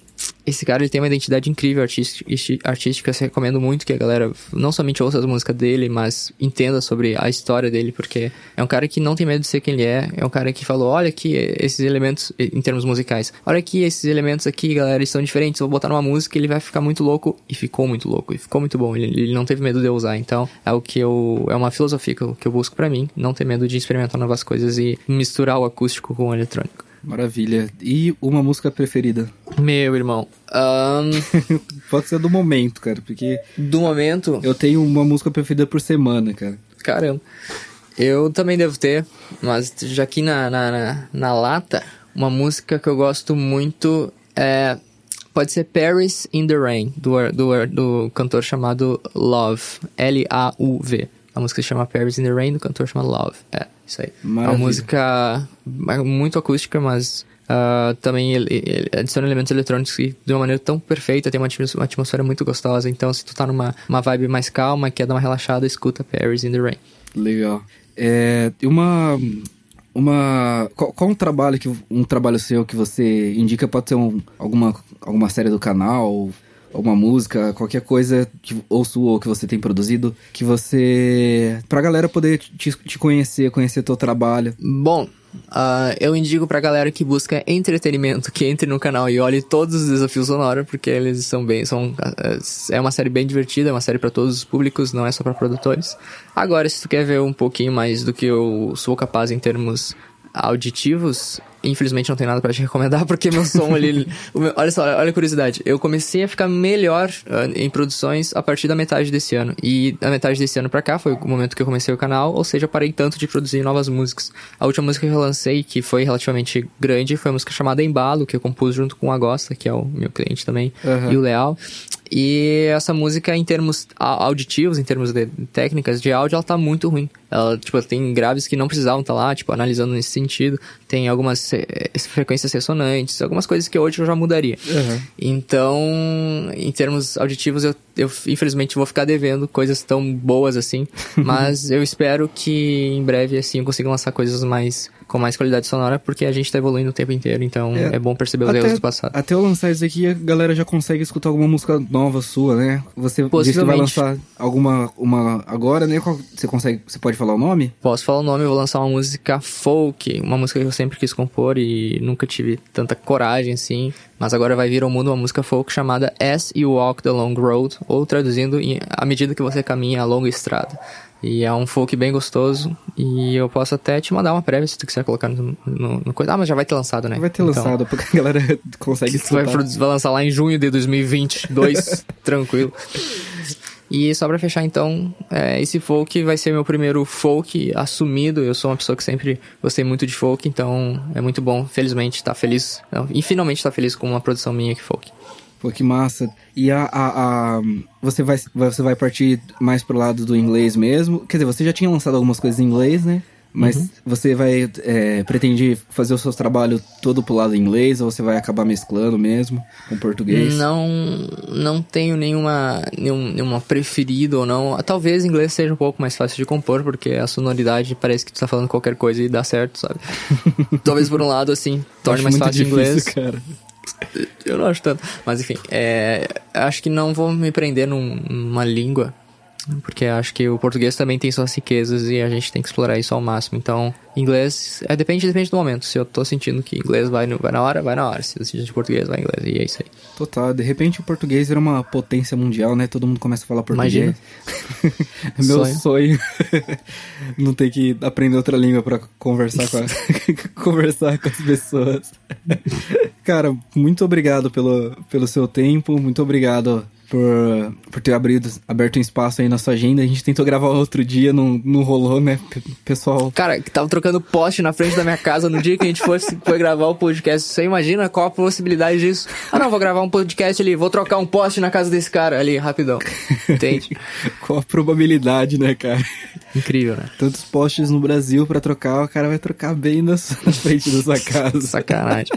esse cara ele tem uma identidade incrível artística. Eu recomendo muito que a galera não somente ouça as músicas dele, mas entenda sobre a história dele, porque é um cara que não tem medo de ser quem ele é. É um cara que falou: olha aqui esses elementos, em termos musicais, olha aqui esses elementos aqui, galera, eles são diferentes. Vou botar numa música ele vai ficar muito louco. E ficou muito louco, e ficou muito bom. Ele, ele não teve medo de usar. Então, é o que eu. É uma filosofia que eu, que eu busco pra mim, não ter medo de experimentar novas coisas e misturar o acústico com o eletrônico. Maravilha. E uma música preferida? Meu irmão, ahn, Pode ser do momento, cara, porque do momento, eu tenho uma música preferida por semana, cara. caramba, eu também devo ter, mas já aqui na, na, na, na lata, uma música que eu gosto muito é. Pode ser Paris in the Rain, do, do, do cantor chamado Love. L-A-U-V. A música se chama Paris in the Rain, do cantor chamado Love. É, isso aí. É uma Maravilha. música muito acústica, mas Uh, também ele, ele adiciona elementos eletrônicos que, de uma maneira tão perfeita, tem uma, uma atmosfera muito gostosa. Então, se tu tá numa uma vibe mais calma, quer dar uma relaxada, escuta Paris in the Rain. Legal. É, uma uma qual, qual, um trabalho que um trabalho seu que você indica pode ser um, alguma alguma série do canal alguma música qualquer coisa que ou sua ou que você tem produzido que você pra galera poder te, te conhecer conhecer teu trabalho bom Uh, eu indico pra galera que busca entretenimento que entre no canal e olhe todos os desafios sonora, porque eles são bem. São, uh, é uma série bem divertida, é uma série para todos os públicos, não é só para produtores. Agora, se tu quer ver um pouquinho mais do que eu sou capaz em termos auditivos, infelizmente não tem nada para te recomendar, porque meu som ali. meu, olha só, olha a curiosidade. Eu comecei a ficar melhor uh, em produções a partir da metade desse ano. E da metade desse ano pra cá foi o momento que eu comecei o canal, ou seja, eu parei tanto de produzir novas músicas. A última música que eu lancei, que foi relativamente grande, foi uma música chamada Embalo, que eu compus junto com o Agosta, que é o meu cliente também, uhum. e o Leal. E essa música, em termos auditivos, em termos de técnicas de áudio, ela tá muito ruim. Ela, tipo, tem graves que não precisavam estar tá lá, tipo, analisando nesse sentido. Tem algumas eh, frequências ressonantes, algumas coisas que hoje eu já mudaria. Uhum. Então, em termos auditivos, eu, eu infelizmente vou ficar devendo coisas tão boas assim. mas eu espero que em breve, assim, eu consiga lançar coisas mais com mais qualidade sonora, porque a gente tá evoluindo o tempo inteiro, então é, é bom perceber os erros do passado. Até eu lançar isso aqui, a galera já consegue escutar alguma música nova sua, né? Você disse que vai lançar alguma uma agora, né? Você consegue, você pode falar o nome? Posso falar o nome, eu vou lançar uma música folk, uma música que eu sempre quis compor e nunca tive tanta coragem assim, mas agora vai vir ao mundo uma música folk chamada As You Walk the Long Road, ou traduzindo, à medida que você caminha a longa estrada. E é um folk bem gostoso. E eu posso até te mandar uma prévia se tu quiser colocar no, no, no coisa. Ah, mas já vai ter lançado, né? Vai ter então, lançado, porque a galera consegue vai, vai lançar lá em junho de 2022, tranquilo. E só pra fechar, então, é, esse folk vai ser meu primeiro folk assumido. Eu sou uma pessoa que sempre gostei muito de folk, então é muito bom, felizmente, estar tá feliz. E finalmente estar tá feliz com uma produção minha que folk. Pô, que massa. E a, a, a, você, vai, você vai partir mais pro lado do inglês mesmo? Quer dizer, você já tinha lançado algumas coisas em inglês, né? Mas uhum. você vai é, pretende fazer o seu trabalho todo pro lado inglês ou você vai acabar mesclando mesmo com português? Não, não tenho nenhuma, nenhum, nenhuma preferida ou não. Talvez inglês seja um pouco mais fácil de compor porque a sonoridade parece que tu tá falando qualquer coisa e dá certo, sabe? Talvez por um lado assim torne mais fácil difícil, inglês. Cara. Eu não acho tanto. Mas enfim, é, acho que não vou me prender num, numa língua porque acho que o português também tem suas riquezas e a gente tem que explorar isso ao máximo. Então, inglês, é, depende, depende do momento. Se eu tô sentindo que inglês vai, no, vai na hora, vai na hora. Se eu sinto de português, vai inglês. E é isso aí. Total. De repente o português vira uma potência mundial, né? Todo mundo começa a falar português. Imagina. é meu sonho. sonho. Não ter que aprender outra língua para conversar com, a, conversar com as pessoas. Cara, muito obrigado pelo, pelo seu tempo. Muito obrigado por, por ter abrido, aberto um espaço aí na sua agenda. A gente tentou gravar outro dia, não, não rolou, né, pessoal? Cara, que tava trocando poste na frente da minha casa no dia que a gente fosse, foi gravar o podcast. Você imagina qual a possibilidade disso? Ah, não, vou gravar um podcast ali, vou trocar um poste na casa desse cara ali, rapidão. Entende? qual a probabilidade, né, cara? Incrível, né? Tantos postes no Brasil para trocar, o cara vai trocar bem na, na frente da sua casa. Sacanagem.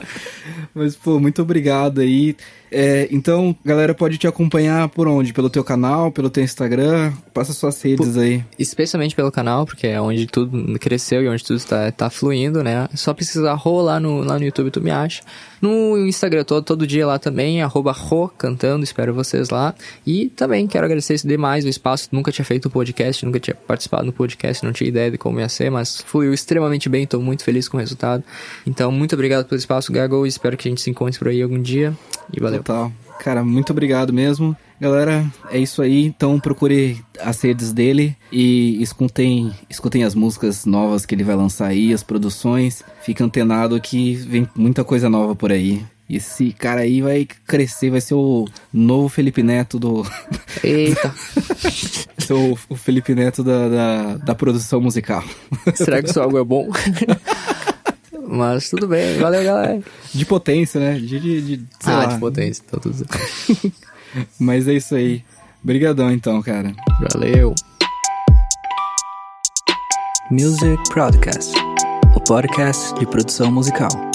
Mas, pô, muito obrigado aí. É, então, galera pode te acompanhar por onde? Pelo teu canal, pelo teu Instagram? Passa suas redes aí. Especialmente pelo canal, porque é onde tudo cresceu e onde tudo está tá fluindo, né? Só precisa rolar no, lá no YouTube, tu me acha. No Instagram todo, todo dia lá também, arroba ro, cantando, espero vocês lá. E também quero agradecer demais o espaço, nunca tinha feito um podcast, nunca tinha participado no podcast, não tinha ideia de como ia ser, mas fluiu extremamente bem, estou muito feliz com o resultado. Então, muito obrigado pelo espaço, Gago, espero que a gente se encontre por aí algum dia. E valeu. Total. Cara, muito obrigado mesmo. Galera, é isso aí. Então procure as redes dele e escutem, escutem as músicas novas que ele vai lançar aí, as produções. Fica antenado que vem muita coisa nova por aí. Esse cara aí vai crescer, vai ser o novo Felipe Neto do. Eita! ser o, o Felipe Neto da, da, da produção musical. Será que isso algo é bom? Mas tudo bem, valeu, galera. De potência, né? De, de, de ah, lá. de potência, tá tudo Mas é isso aí. Obrigadão então, cara. Valeu. Music Podcast, o podcast de produção musical.